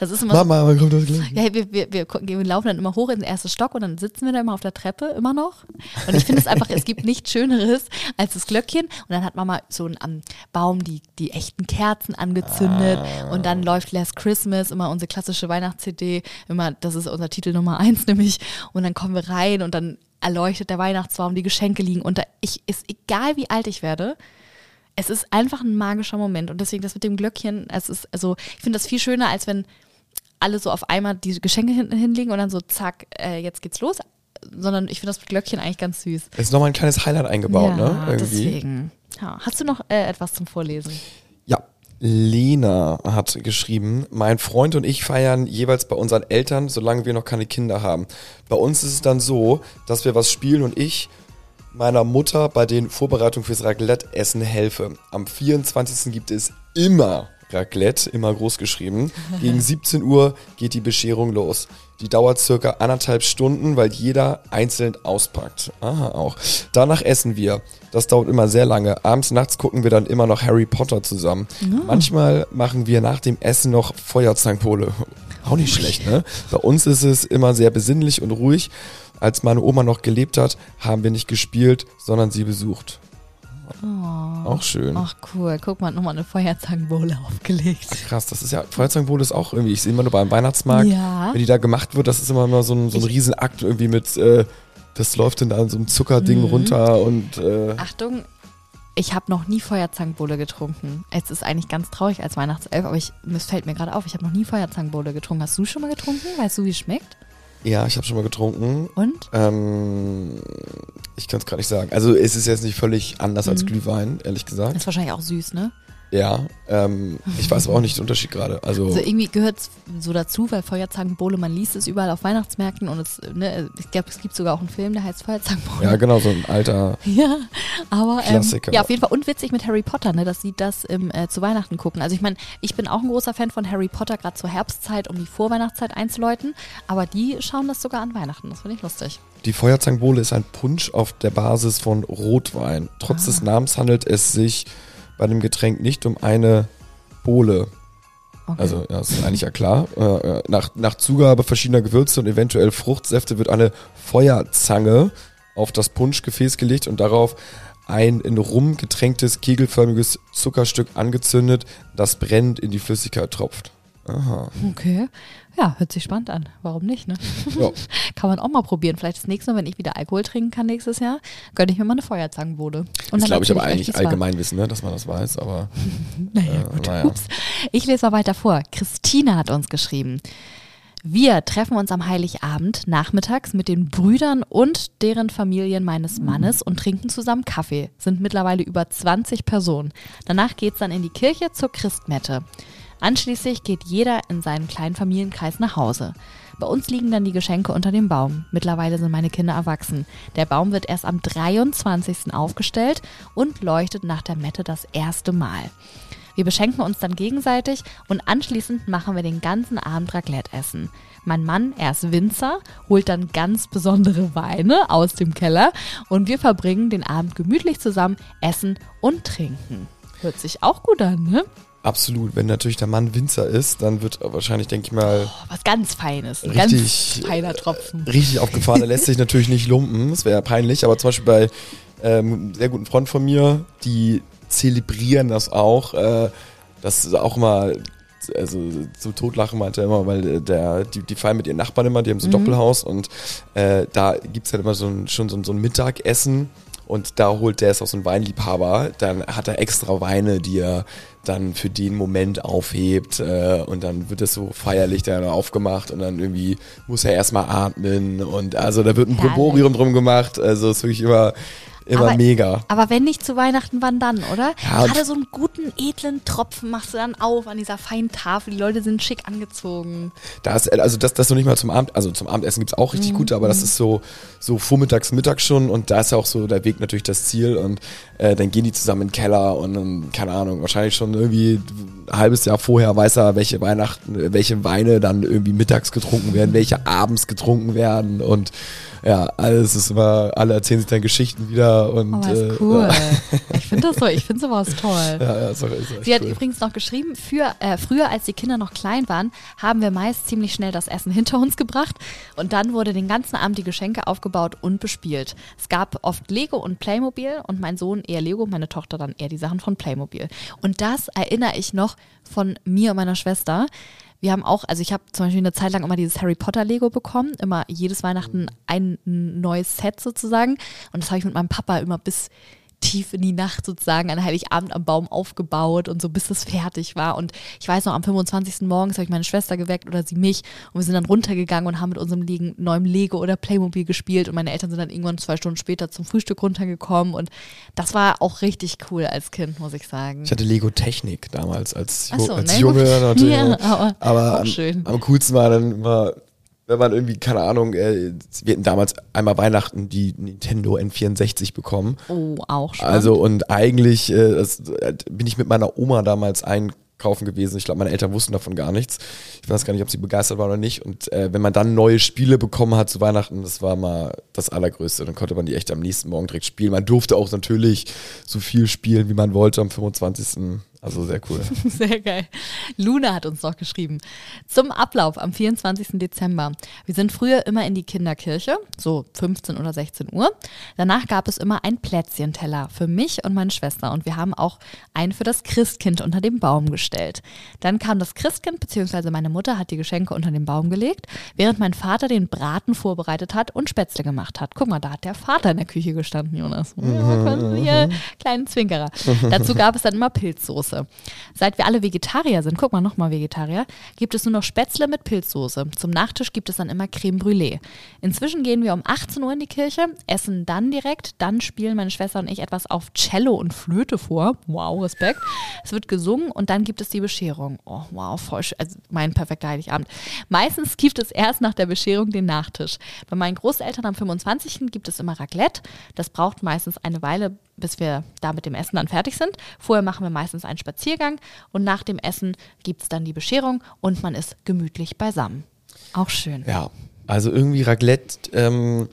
Das ist immer so, Mama, wann kommt das Glöckchen? ja, wir, wir, wir, laufen dann immer hoch ins erste Stock und dann sitzen wir da immer auf der Treppe, immer noch. Und ich finde es einfach, es gibt nichts Schöneres als das Glöckchen. Und dann hat Mama so ein, am Baum die, die echten Kerzen angezündet. Und dann läuft Last Christmas, immer unsere klassische Weihnachts-CD. Immer, das ist unser Titel Nummer eins nämlich. Und dann kommen wir rein und dann erleuchtet der Weihnachtsbaum, die Geschenke liegen unter. Ich, ist egal wie alt ich werde, es ist einfach ein magischer Moment und deswegen das mit dem Glöckchen, es ist, also ich finde das viel schöner, als wenn alle so auf einmal die Geschenke hinten hinlegen und dann so zack, äh, jetzt geht's los. Sondern ich finde das mit Glöckchen eigentlich ganz süß. Es ist nochmal ein kleines Highlight eingebaut, ja, ne? Irgendwie. deswegen. Ja. Hast du noch äh, etwas zum Vorlesen? Ja. Lena hat geschrieben, mein Freund und ich feiern jeweils bei unseren Eltern, solange wir noch keine Kinder haben. Bei uns ist es dann so, dass wir was spielen und ich meiner Mutter bei den Vorbereitungen fürs Raclette-Essen helfe. Am 24. gibt es immer Raclette, immer groß geschrieben. Gegen 17 Uhr geht die Bescherung los. Die dauert circa anderthalb Stunden, weil jeder einzeln auspackt. Aha, auch. Danach essen wir. Das dauert immer sehr lange. Abends, nachts gucken wir dann immer noch Harry Potter zusammen. Manchmal machen wir nach dem Essen noch Feuerzangenbowle. Auch nicht schlecht, ne? Bei uns ist es immer sehr besinnlich und ruhig. Als meine Oma noch gelebt hat, haben wir nicht gespielt, sondern sie besucht. Auch schön. Ach cool, guck mal, nochmal eine Feuerzangenbowle aufgelegt. Krass, das ist ja, Feuerzangenbowle ist auch irgendwie, ich sehe immer nur beim Weihnachtsmarkt, Ja. wenn die da gemacht wird, das ist immer nur so ein, so ein Riesenakt irgendwie mit, äh, das läuft dann an so einem Zuckerding Mhm. runter und äh, Achtung, ich habe noch nie Feuerzangenbowle getrunken. Es ist eigentlich ganz traurig als Weihnachtself, aber ich, es fällt mir gerade auf, ich habe noch nie Feuerzangenbowle getrunken. Hast du schon mal getrunken? Weißt du, wie es schmeckt? Ja, ich habe schon mal getrunken. Und? Ähm, ich kann es gerade nicht sagen. Also es ist jetzt nicht völlig anders als Mhm. Glühwein, ehrlich gesagt. Ist wahrscheinlich auch süß, ne? Ja, ähm, ich weiß aber auch nicht den Unterschied gerade. Also, Also irgendwie gehört es so dazu, weil Feuerzangenbowle, man liest es überall auf Weihnachtsmärkten und es, ne, ich glaube, es gibt sogar auch einen Film, der heißt Feuerzangenbowle. ja genau, so ein alter, Ja, aber ähm, Klassiker. ja, auf jeden Fall unwitzig mit Harry Potter, ne, dass sie das im, äh, zu Weihnachten gucken. Also ich meine, ich bin auch ein großer Fan von Harry Potter, gerade zur Herbstzeit, um die Vorweihnachtszeit einzuläuten, aber die schauen das sogar an Weihnachten. Das finde ich lustig. Die Feuerzangenbowle ist ein Punsch auf der Basis von Rotwein. Trotz Ah. des Namens handelt es sich bei dem Getränk nicht um eine Bowle. Okay. Also, ja, das ist eigentlich ja klar. Äh, äh, nach, nach Zugabe verschiedener Gewürze und eventuell Fruchtsäfte wird eine Feuerzange auf das Punschgefäß gelegt und darauf ein in Rum getränktes, kegelförmiges Zuckerstück angezündet, das brennend in die Flüssigkeit tropft. Aha. okay. Ja, hört sich spannend an. Warum nicht, ne? Ja. Kann man auch mal probieren. Vielleicht das nächste Mal, wenn ich wieder Alkohol trinken kann nächstes Jahr, gönne ich mir mal eine Feuerzangenbowle. Und Das glaube ich aber eigentlich wie's war. Allgemeinwissen, ne, dass man das weiß, aber Naja, Äh, gut. naja. Ups. Ich lese mal weiter vor. Christina hat uns geschrieben. Wir treffen uns am Heiligabend nachmittags mit den Brüdern und deren Familien meines Mannes und trinken zusammen Kaffee. Sind mittlerweile über 20 Personen. Danach geht's dann in die Kirche zur Christmette. Anschließend geht jeder in seinen kleinen Familienkreis nach Hause. Bei uns liegen dann die Geschenke unter dem Baum. Mittlerweile sind meine Kinder erwachsen. Der Baum wird erst am 23. aufgestellt und leuchtet nach der Mette das erste Mal. Wir beschenken uns dann gegenseitig und anschließend machen wir den ganzen Abend Raclette essen. Mein Mann, er ist Winzer, holt dann ganz besondere Weine aus dem Keller und wir verbringen den Abend gemütlich zusammen, essen und trinken. Hört sich auch gut an, ne? Absolut. Wenn natürlich der Mann Winzer ist, dann wird wahrscheinlich, denke ich mal, Oh, was ganz Feines. Ein Richtig- ganz feiner Tropfen. richtig aufgefahren. Er lässt sich natürlich nicht lumpen, das wäre peinlich, aber zum Beispiel bei ähm, einem sehr guten Freund von mir, die zelebrieren das auch. Äh, das ist auch immer, also zum Totlachen meinte er immer, weil der, die, die feiern mit ihren Nachbarn immer, die haben so ein Doppelhaus und äh, da gibt's halt immer so ein, schon so ein, so ein Mittagessen. Und da holt der ist auch so ein Weinliebhaber, dann hat er extra Weine, die er dann für den Moment aufhebt äh, und dann wird es so feierlich dann aufgemacht und dann irgendwie muss er erstmal atmen. Und also da wird ein. Proborium drum gemacht, also ist wirklich immer, immer Aber- mega. Aber wenn nicht zu Weihnachten, wann dann, oder? Ja, Gerade so einen guten, edlen Tropfen machst du dann auf an dieser feinen Tafel. Die Leute sind schick angezogen. Da ist, also das, das noch nicht mal zum Abend, also zum Abendessen gibt's auch richtig gute, aber das ist so, so vormittags, mittags schon und da ist ja auch so der Weg natürlich das Ziel und äh, dann gehen die zusammen in den Keller und dann, keine Ahnung, wahrscheinlich schon irgendwie ein halbes Jahr vorher weiß er, welche Weihnachten, welche Weine dann irgendwie mittags getrunken werden, welche abends getrunken werden und ja, alles ist immer, alle erzählen sich dann Geschichten wieder und Aber ist äh, cool. Ja, Ich finde das so, ich finde sowas toll. ja, ja, auch, ist Sie hat cool. übrigens noch geschrieben, für, äh, früher als die Kinder noch klein waren, haben wir meist ziemlich schnell das Essen hinter uns gebracht und dann wurde den ganzen Abend die Geschenke aufgebaut und bespielt. Es gab oft Lego und Playmobil und mein Sohn eher Lego, meine Tochter dann eher die Sachen von Playmobil. Und das erinnere ich noch von mir und meiner Schwester. Wir haben auch, also ich habe zum Beispiel eine Zeit lang immer dieses Harry Potter Lego bekommen, immer jedes Weihnachten ein neues Set sozusagen. Und das habe ich mit meinem Papa immer bis tief in die Nacht sozusagen an Heiligabend am Baum aufgebaut und so bis es fertig war. Und ich weiß noch, am 25. morgens habe ich meine Schwester geweckt oder sie mich und wir sind dann runtergegangen und haben mit unserem Legen, neuem Lego oder Playmobil gespielt und meine Eltern sind dann irgendwann zwei Stunden später zum Frühstück runtergekommen und das war auch richtig cool als Kind, muss ich sagen. Ich hatte Lego Technik damals als, so, als na Junge. natürlich. Ja, aber aber auch am, am coolsten war dann immer, wenn man irgendwie, keine Ahnung, äh, wir hatten damals einmal Weihnachten die Nintendo N64 bekommen. Oh, auch spannend. Also und eigentlich äh, das, äh, bin ich mit meiner Oma damals ein kaufen gewesen. Ich glaube, meine Eltern wussten davon gar nichts. Ich weiß gar nicht, ob sie begeistert waren oder nicht. Und äh, wenn man dann neue Spiele bekommen hat zu Weihnachten, das war mal das Allergrößte. Dann konnte man die echt am nächsten Morgen direkt spielen. Man durfte auch natürlich so viel spielen, wie man wollte am 25. Also sehr cool. Sehr geil. Luna hat uns noch geschrieben. Zum Ablauf am 24. Dezember. Wir sind früher immer in die Kinderkirche, so 15 oder 16 Uhr. Danach gab es immer ein Plätzchenteller für mich und meine Schwester und wir haben auch einen für das Christkind unter dem Baum gestellt. Dann kam das Christkind, beziehungsweise meine Mutter hat die Geschenke unter den Baum gelegt, während mein Vater den Braten vorbereitet hat und Spätzle gemacht hat. Guck mal, da hat der Vater in der Küche gestanden, Jonas. Ja, hier, kleinen Zwinkerer. Dazu gab es dann immer Pilzsoße. Pilzsoße. Seit wir alle Vegetarier sind, guck mal nochmal Vegetarier, gibt es nur noch Spätzle mit Pilzsoße. Zum Nachtisch gibt es dann immer Creme Brûlée. Inzwischen gehen wir um 18 Uhr in die Kirche, essen dann direkt, dann spielen meine Schwester und ich etwas auf Cello und Flöte vor. Wow, Respekt. Es wird gesungen und dann gibt es die Bescherung. Oh, wow, voll schön. Also mein perfekter Heiligabend. Meistens gibt es erst nach der Bescherung den Nachtisch. Bei meinen Großeltern am 25. gibt es immer Raclette. Das braucht meistens eine Weile, bis wir da mit dem Essen dann fertig sind. Vorher machen wir meistens einen Spaziergang und nach dem Essen gibt es dann die Bescherung und man ist gemütlich beisammen. Auch schön. Ja, also irgendwie Raclette, ähm,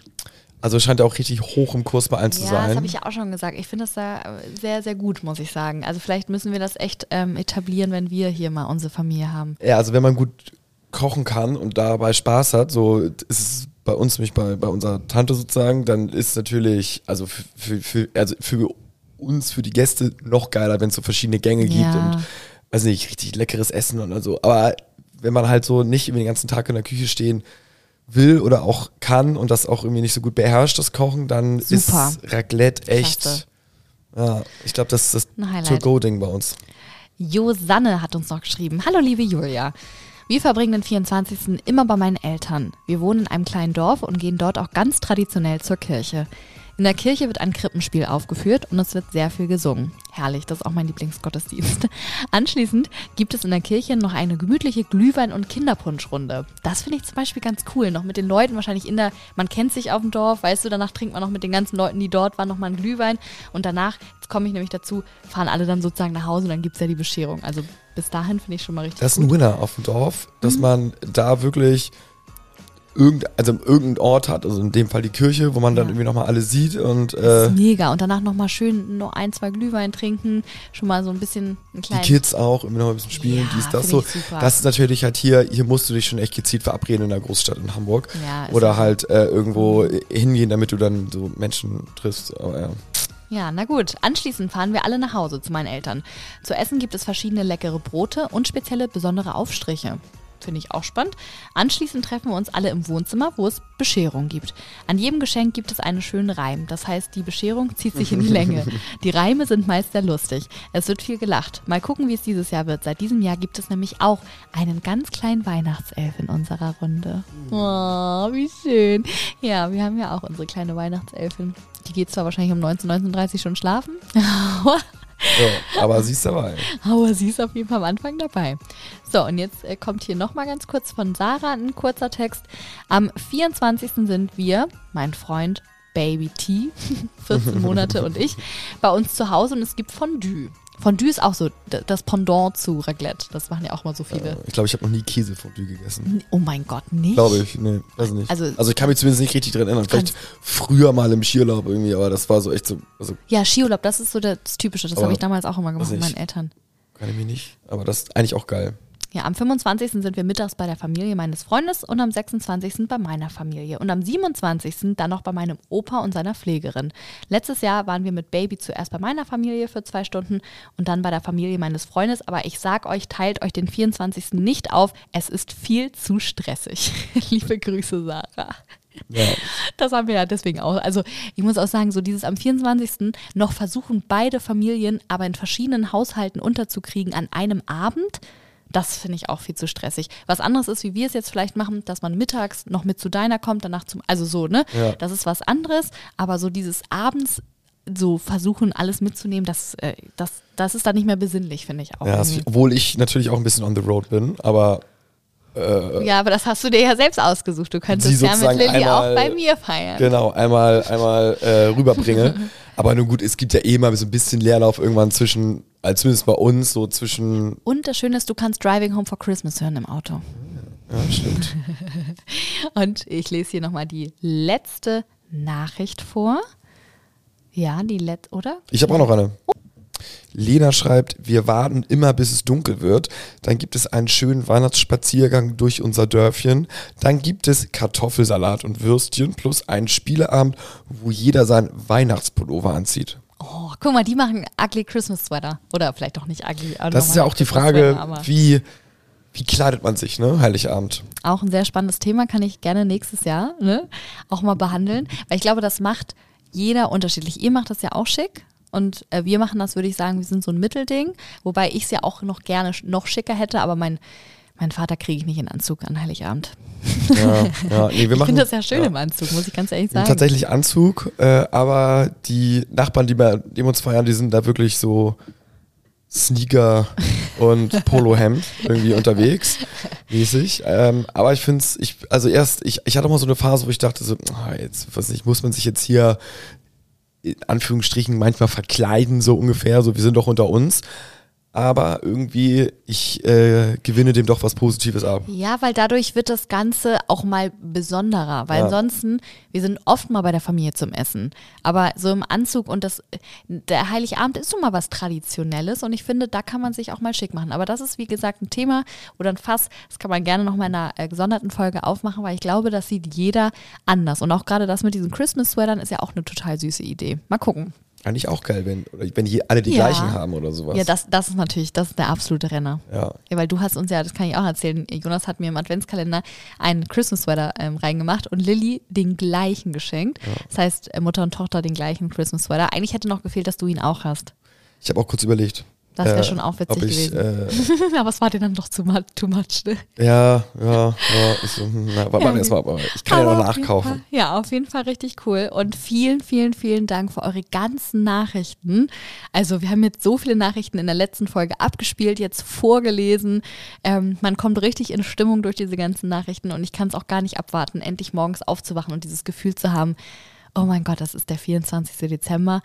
also scheint auch richtig hoch im Kurs bei allen zu Ja, sein. das habe ich ja auch schon gesagt. Ich finde das da sehr, sehr gut, muss ich sagen. Also vielleicht müssen wir das echt ähm, etablieren, wenn wir hier mal unsere Familie haben. Ja, also wenn man gut kochen kann und dabei Spaß hat, so ist es bei uns, nämlich bei, bei unserer Tante sozusagen, dann ist natürlich, also für, für, also für uns, für die Gäste noch geiler, wenn es so verschiedene Gänge gibt Ja. und, weiß nicht, richtig leckeres Essen und so. Aber wenn man halt so nicht irgendwie den ganzen Tag in der Küche stehen will oder auch kann und das auch irgendwie nicht so gut beherrscht, das Kochen, dann Super. ist Raclette echt, Klasse. ja, ich glaube, das ist das. To-Go-Ding bei uns. Josanne hat uns noch geschrieben. Hallo liebe Julia. Wir verbringen den 24. immer bei meinen Eltern. Wir wohnen in einem kleinen Dorf und gehen dort auch ganz traditionell zur Kirche. In der Kirche wird ein Krippenspiel aufgeführt und es wird sehr viel gesungen. Herrlich, das ist auch mein Lieblingsgottesdienst. Anschließend gibt es in der Kirche noch eine gemütliche Glühwein- und Kinderpunschrunde. Das finde ich zum Beispiel ganz cool. Noch mit den Leuten wahrscheinlich in der, man kennt sich auf dem Dorf, weißt du, danach trinkt man noch mit den ganzen Leuten, die dort waren, nochmal einen Glühwein. Und danach, jetzt komme ich nämlich dazu, fahren alle dann sozusagen nach Hause und dann gibt es ja die Bescherung. Also bis dahin finde ich schon mal richtig Das ist gut. ein Winner auf dem Dorf, Mhm. dass man da wirklich irgend, also irgendeinen Ort hat, also in dem Fall die Kirche, wo man dann Ja. irgendwie nochmal alle sieht und Das äh, ist mega. Und danach nochmal schön noch ein, zwei Glühwein trinken, schon mal so ein bisschen einen die kleinen. Kids auch, irgendwie noch ein bisschen spielen, Ja, dies, das so. Das ist natürlich halt hier, hier musst du dich schon echt gezielt verabreden in der Großstadt in Hamburg. Ja, Oder halt äh, irgendwo hingehen, damit du dann so Menschen triffst. Aber ja. Ja, na gut. Anschließend fahren wir alle nach Hause zu meinen Eltern. Zu essen gibt es verschiedene leckere Brote und spezielle besondere Aufstriche. Finde ich auch spannend. Anschließend treffen wir uns alle im Wohnzimmer, wo es Bescherung gibt. An jedem Geschenk gibt es einen schönen Reim. Das heißt, die Bescherung zieht sich in die Länge. Die Reime sind meist sehr lustig. Es wird viel gelacht. Mal gucken, wie es dieses Jahr wird. Seit diesem Jahr gibt es nämlich auch einen ganz kleinen Weihnachtself in unserer Runde. Oh, wie schön. Ja, wir haben ja auch unsere kleine Weihnachtselfin. Die geht zwar wahrscheinlich um 19, 19.30 schon schlafen, So, aber sie ist dabei. aber sie ist auf jeden Fall am Anfang dabei. So, und jetzt äh, kommt hier nochmal ganz kurz von Sarah ein kurzer Text. Am 24. sind wir, mein Freund Baby T, 14 Monate und ich, bei uns zu Hause und es gibt Fondue. Fondue ist auch so das Pendant zu Raclette. Das machen ja auch mal so viele. Äh, Ich glaube, ich habe noch nie Käsefondue gegessen. Oh mein Gott, nicht? Glaube ich. Nee, weiß nicht. Also- Also, ich kann mich zumindest nicht richtig dran erinnern. Vielleicht früher mal im Skiurlaub irgendwie, aber das war so echt so, also Ja, Skiurlaub, das ist so das Typische. Das habe ich damals auch immer gemacht mit meinen Eltern. kann ich mich nicht. Aber das ist eigentlich auch geil. Ja, am 25. sind wir mittags bei der Familie meines Freundes und am 26. bei meiner Familie. Und am 27. dann noch bei meinem Opa und seiner Pflegerin. Letztes Jahr waren wir mit Baby zuerst bei meiner Familie für zwei Stunden und dann bei der Familie meines Freundes. Aber ich sag euch, teilt euch den 24. nicht auf. Es ist viel zu stressig. Liebe Grüße, Sarah. Ja. Das haben wir ja deswegen auch. Also ich muss auch sagen, so dieses am 24. noch versuchen, beide Familien aber in verschiedenen Haushalten unterzukriegen an einem Abend. Das finde ich auch viel zu stressig. Was anderes ist, wie wir es jetzt vielleicht machen, dass man mittags noch mit zu deiner kommt, danach zum, also so, ne? Ja. Das ist was anderes, aber so dieses abends so versuchen, alles mitzunehmen, das, äh, das, das ist dann nicht mehr besinnlich, finde ich auch. Ja, es, irgendwie. obwohl ich natürlich auch ein bisschen on the road bin, aber ja, aber das hast du dir ja selbst ausgesucht. Du könntest ja mit Lilly auch bei mir feiern. genau, einmal, einmal äh, rüberbringe. aber nun gut, es gibt ja eh mal so ein bisschen Leerlauf irgendwann zwischen Also zumindest bei uns so zwischen. Und das Schöne ist, du kannst Driving Home for Christmas hören im Auto. Ja, stimmt. Und ich lese hier nochmal die letzte Nachricht vor. Ja, die letzte, oder? Ich habe auch noch eine. Lena schreibt, wir warten immer, bis es dunkel wird. Dann gibt es einen schönen Weihnachtsspaziergang durch unser Dörfchen. Dann gibt es Kartoffelsalat und Würstchen plus einen Spieleabend, wo jeder sein Weihnachtspullover anzieht. Oh, guck mal, die machen ugly Christmas Sweater. Oder vielleicht auch nicht ugly. Das ist ja auch die Frage, wie, wie kleidet man sich, ne? Heiligabend. Auch ein sehr spannendes Thema, kann ich gerne nächstes Jahr ne, auch mal behandeln. Weil ich glaube, das macht jeder unterschiedlich. Ihr macht das ja auch schick. Und äh, wir machen das, würde ich sagen, wir sind so ein Mittelding. Wobei ich es ja auch noch gerne noch schicker hätte, aber mein, mein Vater kriege ich nicht in Anzug an Heiligabend. Ja, ja. Nee, wir ich machen, finde das ja schön ja. im Anzug, muss ich ganz ehrlich sagen. tatsächlich Anzug, äh, aber die Nachbarn, die bei die uns feiern, die sind da wirklich so Sneaker und Polohemd irgendwie unterwegs, mäßig. Ähm, aber ich finde es, ich, also erst, ich, ich hatte mal so eine Phase, wo ich dachte so, ah, jetzt, weiß nicht, muss man sich jetzt hier in Anführungsstrichen manchmal verkleiden, so ungefähr, so wir sind doch unter uns. Aber irgendwie, ich äh, gewinne dem doch was Positives ab. Ja, weil dadurch wird das Ganze auch mal besonderer. Weil Ja. ansonsten, wir sind oft mal bei der Familie zum Essen. Aber so im Anzug und das, der Heiligabend ist nun mal was Traditionelles und ich finde, da kann man sich auch mal schick machen. Aber das ist, wie gesagt, ein Thema oder ein Fass, das kann man gerne noch mal in einer äh, gesonderten Folge aufmachen, weil ich glaube, das sieht jeder anders. Und auch gerade das mit diesen Christmas-Sweatern ist ja auch eine total süße Idee. Mal gucken. Eigentlich auch geil, wenn, wenn hier alle die Ja. gleichen haben oder sowas. Ja, das, das ist natürlich, das ist der absolute Renner. ja. Ja, weil du hast uns ja, das kann ich auch erzählen, Jonas hat mir im Adventskalender einen Christmas Sweater ähm, reingemacht und Lilly den gleichen geschenkt. Das heißt, äh, Mutter und Tochter den gleichen Christmas Sweater. Eigentlich hätte noch gefehlt, dass du ihn auch hast. Ich habe auch kurz überlegt. Das wäre äh, schon auch witzig ich, gewesen. Äh, Aber es war dir dann doch zu too much, ne? ja, ja, ja. Ich hm, na, warte Ja. mal erstmal, aber ich kann ja Aber noch auf jeden nachkaufen. Fall- Ja, auf jeden Fall richtig cool. Und vielen, vielen, vielen Dank für eure ganzen Nachrichten. Also wir haben jetzt so viele Nachrichten in der letzten Folge abgespielt, jetzt vorgelesen. Ähm, man kommt richtig in Stimmung durch diese ganzen Nachrichten und ich kann es auch gar nicht abwarten, endlich morgens aufzuwachen und dieses Gefühl zu haben, oh mein Gott, das ist der 24. Dezember.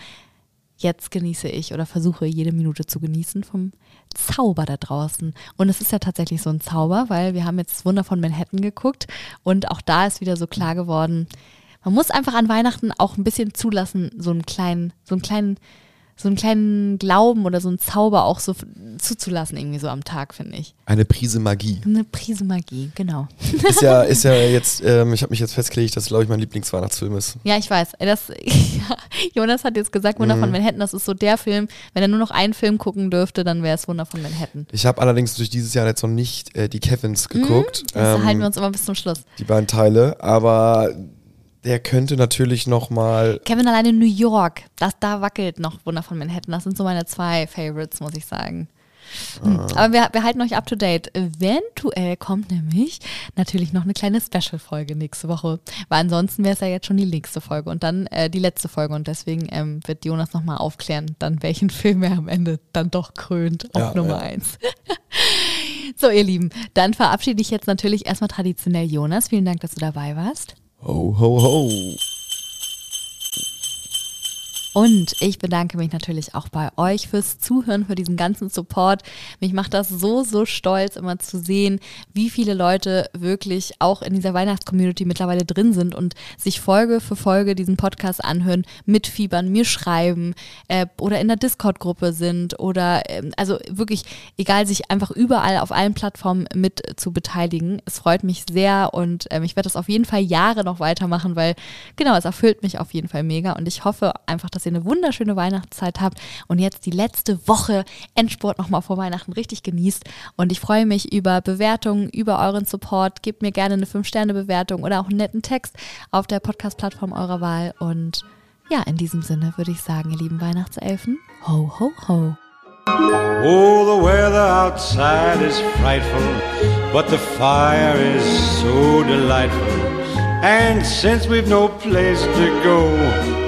Jetzt genieße ich oder versuche jede Minute zu genießen vom Zauber da draußen. Und es ist ja tatsächlich so ein Zauber, weil wir haben jetzt das Wunder von Manhattan geguckt und auch da ist wieder so klar geworden, man muss einfach an Weihnachten auch ein bisschen zulassen, so einen kleinen, so einen kleinen, so einen kleinen Glauben oder so einen Zauber auch so zuzulassen, irgendwie so am Tag, finde ich. Eine Prise Magie. Eine Prise Magie, genau. Ist ja, ist ja jetzt, ähm, ich habe mich jetzt festgelegt, dass glaube ich mein Lieblingsweihnachtsfilm ist. Ja, ich weiß. Das, ja, Jonas hat jetzt gesagt, Wunder Mhm. von Manhattan, das ist so der Film, wenn er nur noch einen Film gucken dürfte, dann wäre es Wunder von Manhattan. Ich habe allerdings durch dieses Jahr jetzt noch nicht äh, die Kevins geguckt, Das ähm, halten wir uns immer bis zum Schluss. die beiden Teile, aber der könnte natürlich noch mal Kevin alleine in New York, das, da wackelt noch Wunder von Manhattan. Das sind so meine zwei Favorites, muss ich sagen. Hm. Aber wir, wir halten euch up to date. Eventuell kommt nämlich natürlich noch eine kleine Special-Folge nächste Woche. Weil ansonsten wäre es ja jetzt schon die nächste Folge und dann äh, die letzte Folge. Und deswegen ähm, wird Jonas nochmal aufklären, dann welchen Film er am Ende dann doch krönt auf Ja, Nummer ja. eins. so, ihr Lieben, dann verabschiede ich jetzt natürlich erstmal traditionell Jonas. Vielen Dank, dass du dabei warst. Ho ho ho. Und ich bedanke mich natürlich auch bei euch fürs Zuhören, für diesen ganzen Support. Mich macht das so, so stolz, immer zu sehen, wie viele Leute wirklich auch in dieser Weihnachtscommunity mittlerweile drin sind und sich Folge für Folge diesen Podcast anhören, mitfiebern, mir schreiben äh, oder in der Discord-Gruppe sind oder ähm, also wirklich, egal, sich einfach überall auf allen Plattformen mit zu beteiligen. Es freut mich sehr und ähm, ich werde das auf jeden Fall Jahre noch weitermachen, weil genau, es erfüllt mich auf jeden Fall mega und ich hoffe einfach, dass ihr eine wunderschöne Weihnachtszeit habt und jetzt die letzte Woche Endsport nochmal vor Weihnachten richtig genießt und ich freue mich über Bewertungen, über euren Support. Gebt mir gerne eine 5-Sterne-Bewertung oder auch einen netten Text auf der Podcast-Plattform eurer Wahl und ja, in diesem Sinne würde ich sagen, ihr lieben Weihnachtselfen, ho, ho, ho. Oh, the weather outside is frightful, but the fire is so delightful. And since we've no place to go,